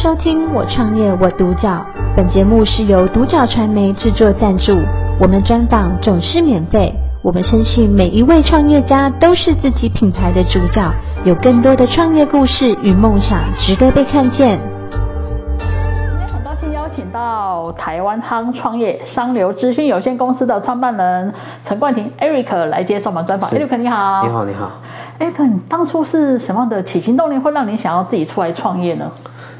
收听我创业我独角，本节目是由独角传媒制作赞助，我们专访总是免费。我们相信每一位创业家都是自己品牌的主角，有更多的创业故事与梦想值得被看见。今天很高兴邀请到台湾夯创业商流资讯有限公司的创办人陈冠廷 Eric 来接受我们专访。Eric 你好。你好，你好。Eric，你当初是什么样的起心动念，会让你想要自己出来创业呢？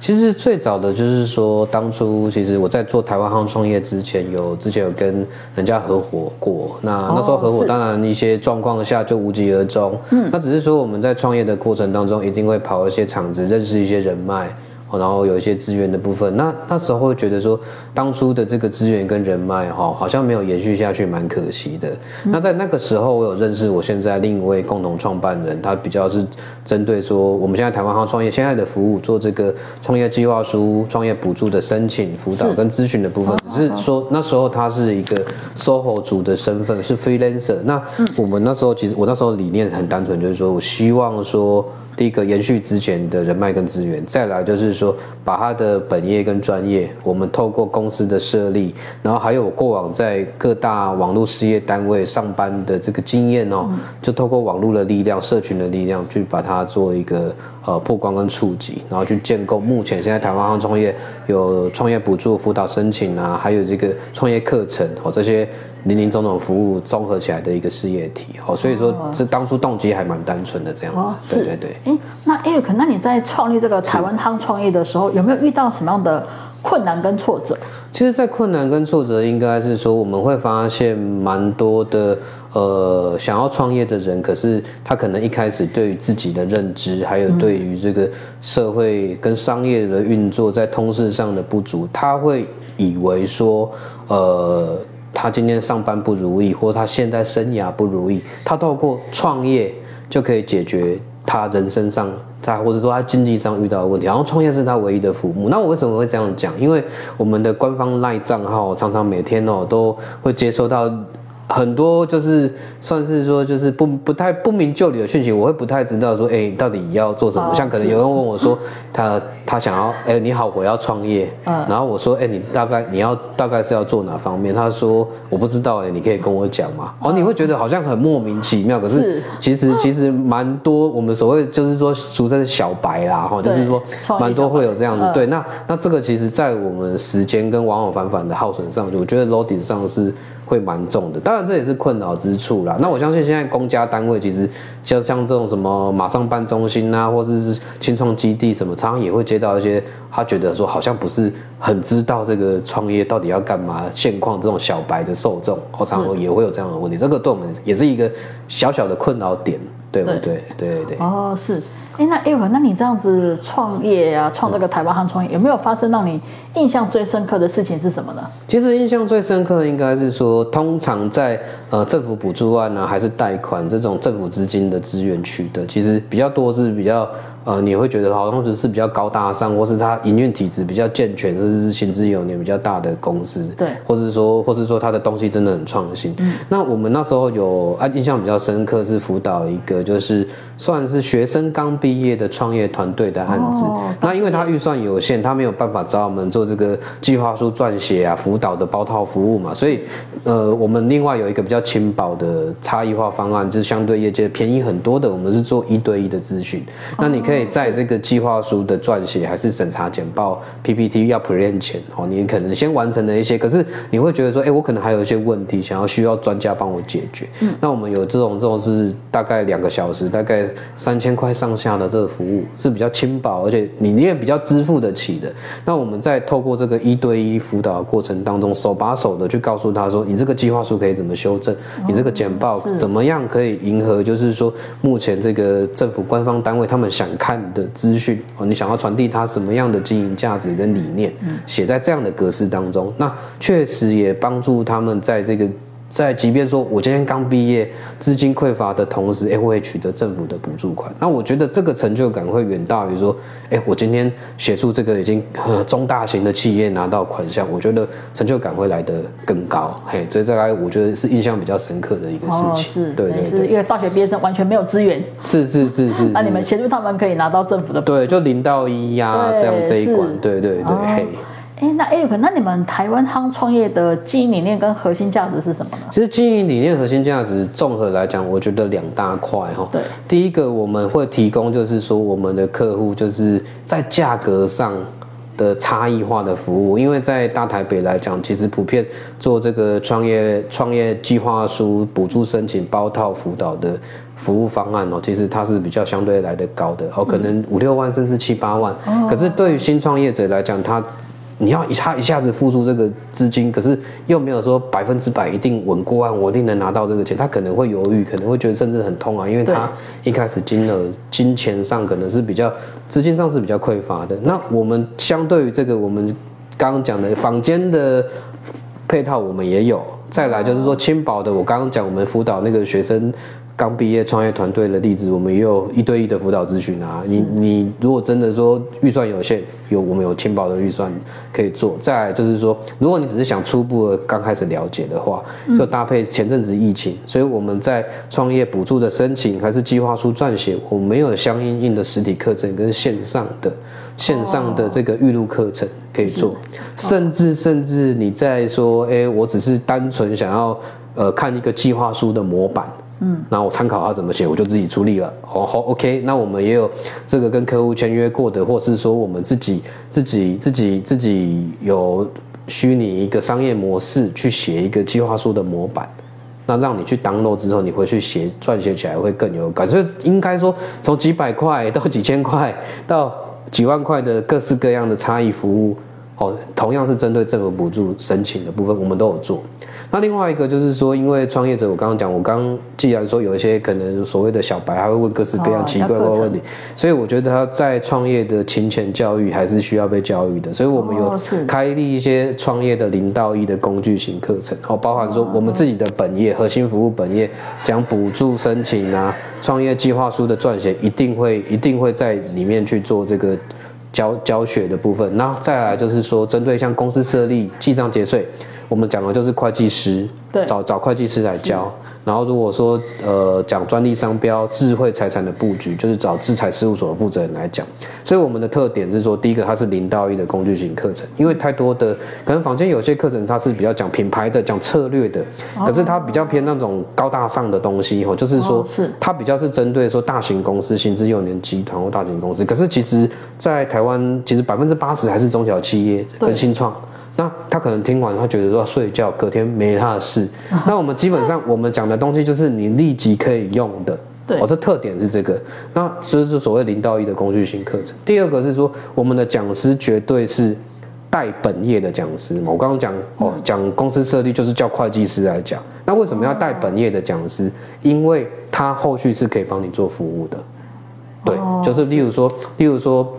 其实最早的就是说，当初其实我在做台湾夯创业之前，有之前有跟人家合伙过。那那时候合伙，当然一些状况下就无疾而终。嗯，那只是说我们在创业的过程当中，一定会跑一些场子，认识一些人脉。然后有一些资源的部分，那那时候会觉得说，当初的这个资源跟人脉哈，好像没有延续下去，蛮可惜的。嗯。那在那个时候，我有认识我现在另一位共同创办人，他比较是针对说，我们现在台湾夯创业现在的服务，做这个创业计划书、创业补助的申请、辅导跟咨询的部分，只是说那时候他是一个 SOHO 族的身份，是 freelancer。那我们那时候其实我那时候理念很单纯，就是说我希望说。第一个延续之前的人脉跟资源，再来就是说把他的本业跟专业，我们透过公司的设立，然后还有过往在各大网络事业单位上班的这个经验哦，就透过网络的力量、社群的力量，去把它做一个呃曝光跟触及，然后去建构目前现在台湾夯创业有创业补助辅导申请啊，还有这个创业课程哦这些。林林总总服务综合起来的一个事业体，哦，所以说这当初动机还蛮单纯的这样子，哦、对对对。那 Eric，那你在创立这个台湾汤创业的时候，有没有遇到什么样的困难跟挫折？其实，在困难跟挫折，应该是说我们会发现蛮多的，呃，想要创业的人，可是他可能一开始对于自己的认知，还有对于这个社会跟商业的运作，在通识上的不足，他会以为说，呃。他今天上班不如意，或他现在生涯不如意，他透过创业就可以解决他人生上他或者说他经济上遇到的问题，然后创业是他唯一的父母。那我为什么会这样讲？因为我们的官方赖账号常常每天哦都会接收到。很多就是算是说就是不不太不明就里的讯息，我会不太知道说，哎、欸，到底要做什么？像可能有人问我说，他他想要，哎、欸，你好，我要创业，嗯，然后我说，哎、欸，你大概你要大概是要做哪方面？他说我不知道，哎，你可以跟我讲嘛？哦，你会觉得好像很莫名其妙，可是其实其实蛮多我们所谓就是说俗称的小白啦，哈，就是说蛮多会有这样子，对，那那这个其实在我们时间跟往往反反的耗损上，我觉得 loading 上是。会蛮重的，当然这也是困扰之处啦。那我相信现在公家单位其实像像这种什么马上办中心啊，或者是青创基地什么，常常也会接到一些他觉得说好像不是很知道这个创业到底要干嘛，现况这种小白的受众，我常常也会有这样的问题。这个对我们也是一个小小的困扰点，对不对对，对。哦，是。哎，那艾文，那你这样子创业啊，创这个台湾汉创业，有没有发生让你印象最深刻的事情是什么呢？其实印象最深刻的应该是说，通常在呃政府补助案啊，还是贷款这种政府资金的资源取得，其实比较多是比较。呃，你会觉得好像是比较高大上，或是它营运体制比较健全，或者是行之有年比较大的公司，对，或是说，或是说它的东西真的很创新。嗯，那我们那时候有啊，印象比较深刻是辅导一个就是算是学生刚毕业的创业团队的案子。哦，那因为他预算有限，他没有办法找我们做这个计划书撰写啊、辅导的包套服务嘛，所以呃，我们另外有一个比较轻薄的差异化方案，就是相对业界便宜很多的，我们是做一对一的咨询。那你可以。在这个计划书的撰写还是审查简报 PPT 要 present 前，哦，你可能先完成了一些，可是你会觉得说，哎，我可能还有一些问题想要需要专家帮我解决。嗯，那我们有这种这种是大概两个小时，大概三千块上下的这个服务是比较轻薄，而且你也比较支付得起的。那我们在透过这个一对一辅导的过程当中，手把手的去告诉他说，你这个计划书可以怎么修正，你这个简报怎么样可以迎合，就是说目前这个政府官方单位他们想看。看的资讯哦，你想要传递它什么样的经营价值跟理念，写在这样的格式当中，那确实也帮助他们在这个在即便说我今天刚毕业，资金匮乏的同时，哎，我也取得政府的补助款。那我觉得这个成就感会远大于说，哎，我今天协助这个已经中大型的企业拿到款项，我觉得成就感会来得更高。嘿，所以这个我觉得是印象比较深刻的一个事情。哦，是，对对对，是因为大学毕业生完全没有资源。是是是是，是。那你们协助他们可以拿到政府的。对，就零到一呀，啊，这样这一关，对对对，哦，嘿。哎，那 Eric，那你们台湾夯创业的经营理念跟核心价值是什么呢？其实经营理念、核心价值综合来讲，我觉得两大块哈。对。第一个我们会提供就是说我们的客户就是在价格上的差异化的服务，因为在大台北来讲，其实普遍做这个创业创业计划书补助申请包套辅导的服务方案哦，其实它是比较相对来的高的哦，可能五六万甚至七八万。哦。可是对于新创业者来讲，他你要一下一下子付出这个资金，可是又没有说百分之百一定稳过案，我一定能拿到这个钱，他可能会犹豫，可能会觉得甚至很痛啊，因为他一开始金额金钱上可能是比较资金上是比较匮乏的。那我们相对于这个，我们刚刚讲的房间的配套我们也有，再来就是说轻薄的，我刚刚讲我们辅导那个学生。刚毕业创业团队的例子，我们也有一对一的辅导咨询啊。你你如果真的说预算有限，有我们有轻薄的预算可以做。再来就是说，如果你只是想初步的刚开始了解的话，就搭配前阵子疫情，所以我们在创业补助的申请还是计划书撰写，我们没有相应应的实体课程跟线上的线上的这个预录课程可以做。甚至甚至你在说，哎，我只是单纯想要呃看一个计划书的模板。嗯，那我参考他怎么写，我就自己处理了。好，好，OK。那我们也有这个跟客户签约过的，或是说我们自己自己自己自己有虚拟一个商业模式去写一个计划书的模板，那让你去 download 之后，你回去写撰写起来会更有感。所以应该说，从几百块到几千块到几万块的各式各样的差异服务，哦，同样是针对政府补助申请的部分，我们都有做。那另外一个就是说，因为创业者，我刚刚讲，我刚既然说有一些可能所谓的小白，他会问各式各样奇怪怪的问题，所以我觉得他在创业的勤前教育还是需要被教育的，所以我们有开立一些创业的零到一的工具型课程，哦，包含说我们自己的本业核心服务本业讲补助申请啊，创业计划书的撰写，一定会一定会在里面去做这个教教学的部分。那再来就是说，针对像公司设立、记账结税。我们讲的就是会计师，对，找找会计师来教。然后如果说呃讲专利商标、智慧财产的布局，就是找智财事务所的负责人来讲。所以我们的特点是说，第一个它是零到一的工具型课程，因为太多的可能坊间有些课程它是比较讲品牌的、讲策略的，可是它比较偏那种高大上的东西，就是说它比较是针对说大型公司、新制幼年集团或大型公司。可是其实，在台湾其实百分之八十还是中小企业跟新创。那他可能听完，他觉得说睡觉，隔天没他的事。那我们基本上我们讲的东西就是你立即可以用的，对，我这特点是这个。那这是所谓零到一的工具型课程。第二个是说，我们的讲师绝对是带本业的讲师嘛。我刚刚讲哦，讲公司设立就是叫会计师来讲。那为什么要带本业的讲师？因为他后续是可以帮你做服务的。对，就是例如说，例如说。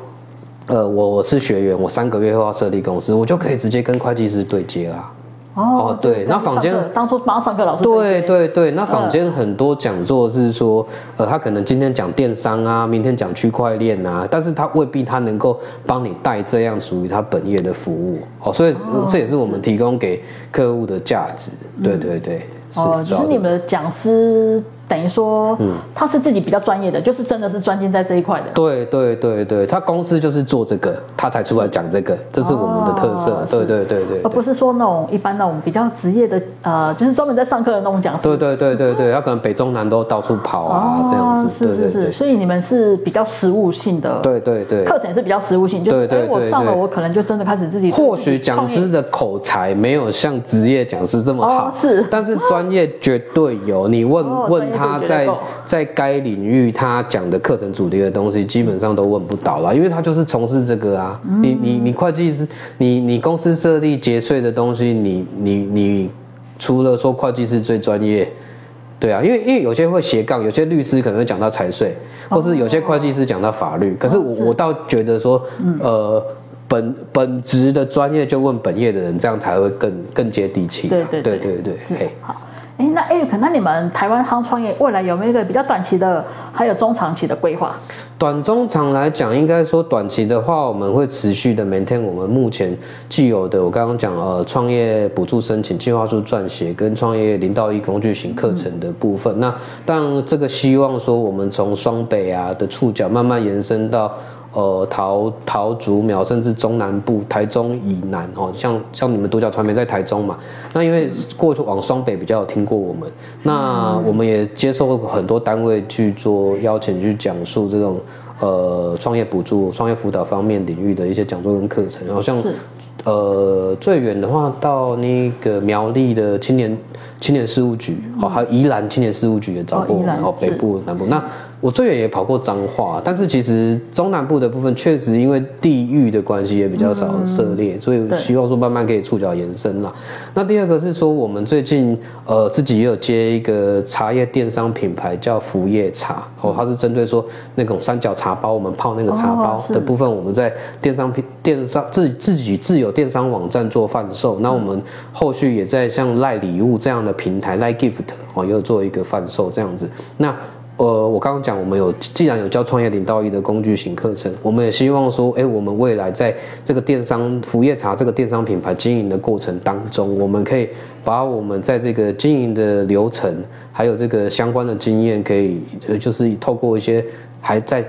呃，我我是学员，我三个月后要设立公司，我就可以直接跟会计师对接啦。哦，哦对，那坊间当初帮上课老师对对对，那坊间很多讲座是说，呃，他可能今天讲电商啊，明天讲区块链啊，但是他未必他能够帮你带这样属于他本业的服务。哦，所以这也是我们提供给客户的价值。对对对。哦，就是你们的讲师。等于说，嗯，他是自己比较专业的，就是真的是专精在这一块的。对对对对，他公司就是做这个，他才出来讲这个，这是我们的特色。对对对对，而不是说那种一般那种比较职业的，呃，就是专门在上课的那种讲师。对对对对对，他可能北中南都到处跑啊，这样子。是是是，所以你们是比较实务性的。对对对。课程也是比较实务性，就是哎，我上了，我可能就真的开始自己。或许讲师的口才没有像职业讲师这么好，是，但是专业绝对有。你问问他在。在该领域，他讲的课程主题的东西，基本上都问不到了，因为他就是从事这个啊。嗯、你你你会计师，你你公司设立节税的东西，你你你除了说会计师最专业，对啊，因为因为有些会斜杠，有些律师可能会讲到财税，或是有些会计师讲到法律。哦、可是我是我倒觉得说，呃，本本职的专业就问本业的人，这样才会更更接地气。对对对对，对对对，是，好。哎，那 Eric，那你们台湾夯创业未来有没有一个比较短期的，还有中长期的规划？短中长来讲，应该说短期的话，我们会持续的 maintain 我们目前既有的，我刚刚讲呃创业补助申请、计划书撰写跟创业零到一工具型课程的部分。嗯、那当这个希望说我们从双北啊的触角慢慢延伸到。呃，桃桃竹苗，甚至中南部、台中以南哦，像像你们独角传媒在台中嘛，那因为过去往双北比较有听过我们，那我们也接受过很多单位去做邀请去讲述这种呃创业补助、创业辅导方面领域的一些讲座跟课程，好像呃最远的话到那个苗栗的青年青年事务局，哦，还有宜兰青年事务局也找过我们，然后北部南部那。我最远也跑过彰化，但是其实中南部的部分确实因为地域的关系也比较少涉猎，嗯、所以希望说慢慢可以触角延伸啦。那第二个是说我们最近呃自己也有接一个茶叶电商品牌叫福叶茶，哦，它是针对说那种三角茶包，我们泡那个茶包的部分，我们在电商品电商自自己自有电商网站做贩售，那我们后续也在像赖礼物这样的平台赖 gift 哦，又做一个贩售这样子，那。呃，我刚刚讲，我们有既然有教创业零到一的工具型课程，我们也希望说，哎，我们未来在这个电商福叶茶这个电商品牌经营的过程当中，我们可以把我们在这个经营的流程，还有这个相关的经验，可以，就是透过一些还在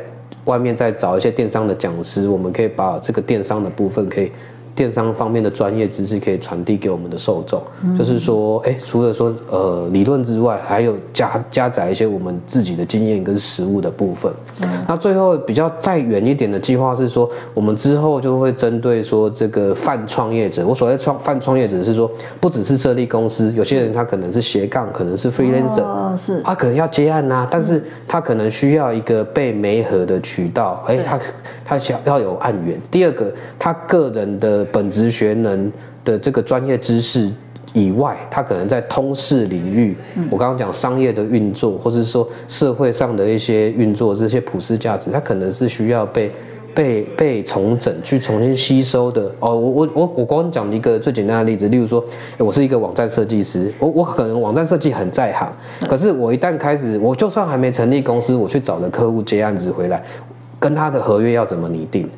外面再找一些电商的讲师，我们可以把这个电商的部分可以。电商方面的专业知识可以传递给我们的受众，嗯、就是说，哎，除了说呃理论之外，还有加加载一些我们自己的经验跟实务的部分。嗯、那最后比较再远一点的计划是说，我们之后就会针对说这个泛创业者，我所谓创泛创业者是说，不只是设立公司，有些人他可能是斜杠，可能是 freelancer，、哦、是，他可能要接案呐、啊，但是他可能需要一个被媒合的渠道，哎，他他想要有案源。第二个，他个人的。本职学能的这个专业知识以外，他可能在通识领域，嗯、我刚刚讲商业的运作，或者说社会上的一些运作，这些普世价值，他可能是需要被被被重整，去重新吸收的。哦，我我我我光讲一个最简单的例子，例如说，我是一个网站设计师，我我可能网站设计很在行，可是我一旦开始，我就算还没成立公司，我去找的客户接案子回来，跟他的合约要怎么拟定？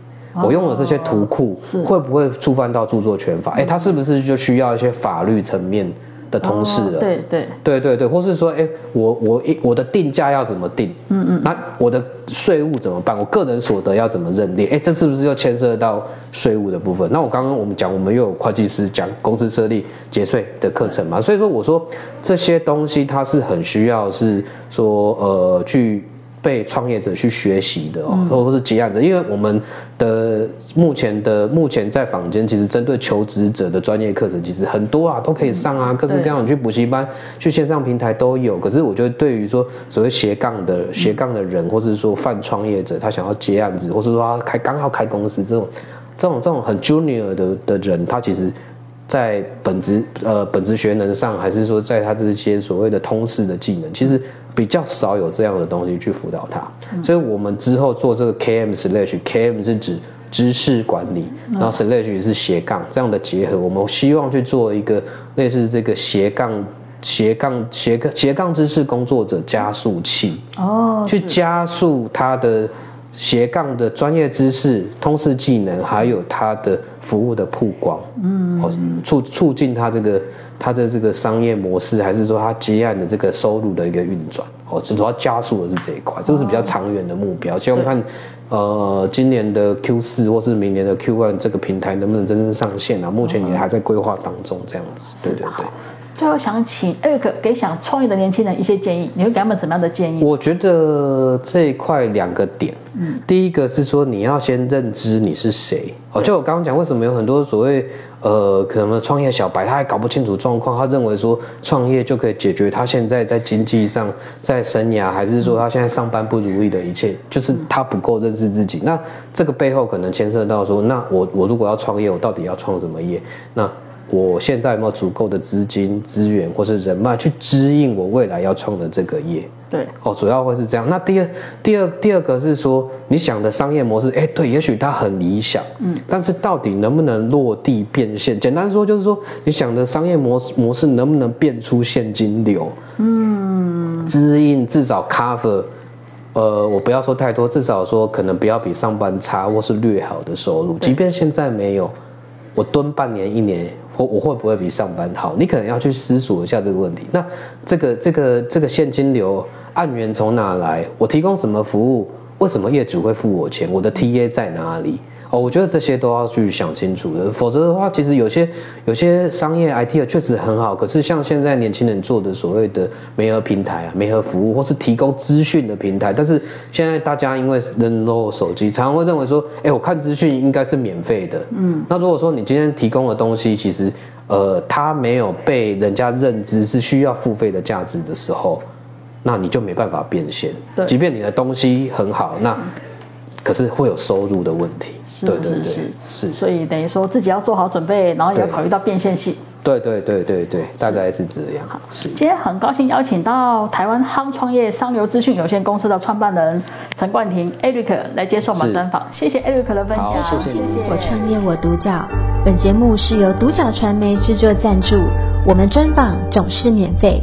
我用了这些图库，会不会触犯到著作权法？哎，它是不是就需要一些法律层面的通识了？对对对对对，或是说，哎，我我我的定价要怎么定？嗯嗯，那我的税务怎么办？我个人所得要怎么认定？哎，这是不是又牵涉到税务的部分？那我刚刚我们讲，我们又有会计师讲公司设立节税的课程嘛？所以说我说这些东西它是很需要是说呃去。被创业者去学习的哦，或者是接案者，因为我们的目前的目前在坊间，其实针对求职者的专业课程其实很多啊，都可以上啊，各式各样，你去补习班、去线上平台都有。可是我觉得对于说所谓斜杠的斜杠的人，或者是说泛创业者，他想要接案子，或是说他开刚好开公司这种这种这种很 junior 的的人，他其实。在本职呃本职学能上，还是说在他这些所谓的通识的技能，其实比较少有这样的东西去辅导他。嗯、所以我们之后做这个 KM slash KM 是指知识管理，然后 slash 也是斜杠这样的结合。我们希望去做一个类似这个斜杠斜杠斜杠斜杠知识工作者加速器哦，去加速他的斜杠的专业知识、通识技能，还有他的。服务的曝光，嗯，哦，促促进他这个他的这个商业模式，还是说他接案的这个收入的一个运转，哦，主要加速的是这一块，这个是比较长远的目标。希望看，呃，今年的 Q 四或是明年的 Q one 这个平台能不能真正上线啊？目前也还在规划当中，这样子，对对对。最后想请 Eric 给想创业的年轻人一些建议，你会给他们什么样的建议？我觉得这一块两个点，嗯，第一个是说你要先认知你是谁，哦，就我刚刚讲，为什么有很多所谓呃可能创业小白，他还搞不清楚状况，他认为说创业就可以解决他现在在经济上、在生涯，还是说他现在上班不如意的一切，就是他不够认识自己。那这个背后可能牵涉到说，那我我如果要创业，我到底要创什么业？那我现在有没有足够的资金、资源或是人脉去支应我未来要创的这个业？对，哦，主要会是这样。那第二、第二、第二个是说，你想的商业模式，哎，对，也许它很理想，嗯，但是到底能不能落地变现？简单说就是说，你想的商业模式模式能不能变出现金流？嗯，支应至少 cover，呃，我不要说太多，至少说可能不要比上班差，或是略好的收入，即便现在没有。我蹲半年一年，我我会不会比上班好？你可能要去思索一下这个问题。那这个这个这个现金流按源从哪来？我提供什么服务？为什么业主会付我钱？我的 TA 在哪里？哦，我觉得这些都要去想清楚的，否则的话，其实有些有些商业 IT 确实很好，可是像现在年轻人做的所谓的媒合平台啊、媒合服务，或是提供资讯的平台，但是现在大家因为人都有手机，常常会认为说，哎，我看资讯应该是免费的，嗯，那如果说你今天提供的东西，其实呃，它没有被人家认知是需要付费的价值的时候，那你就没办法变现，对，即便你的东西很好，那可是会有收入的问题。对对对，是是，所以等于说自己要做好准备，然后也要考虑到变现性。对对对对对，大概是这样。好，是。今天很高兴邀请到台湾夯创业商流资讯有限公司的创办人陈冠廷 Eric 来接受我们专访。谢谢 Eric 的分享。谢谢。我创业我独角，本节目是由独角传媒制作赞助，我们专访总是免费。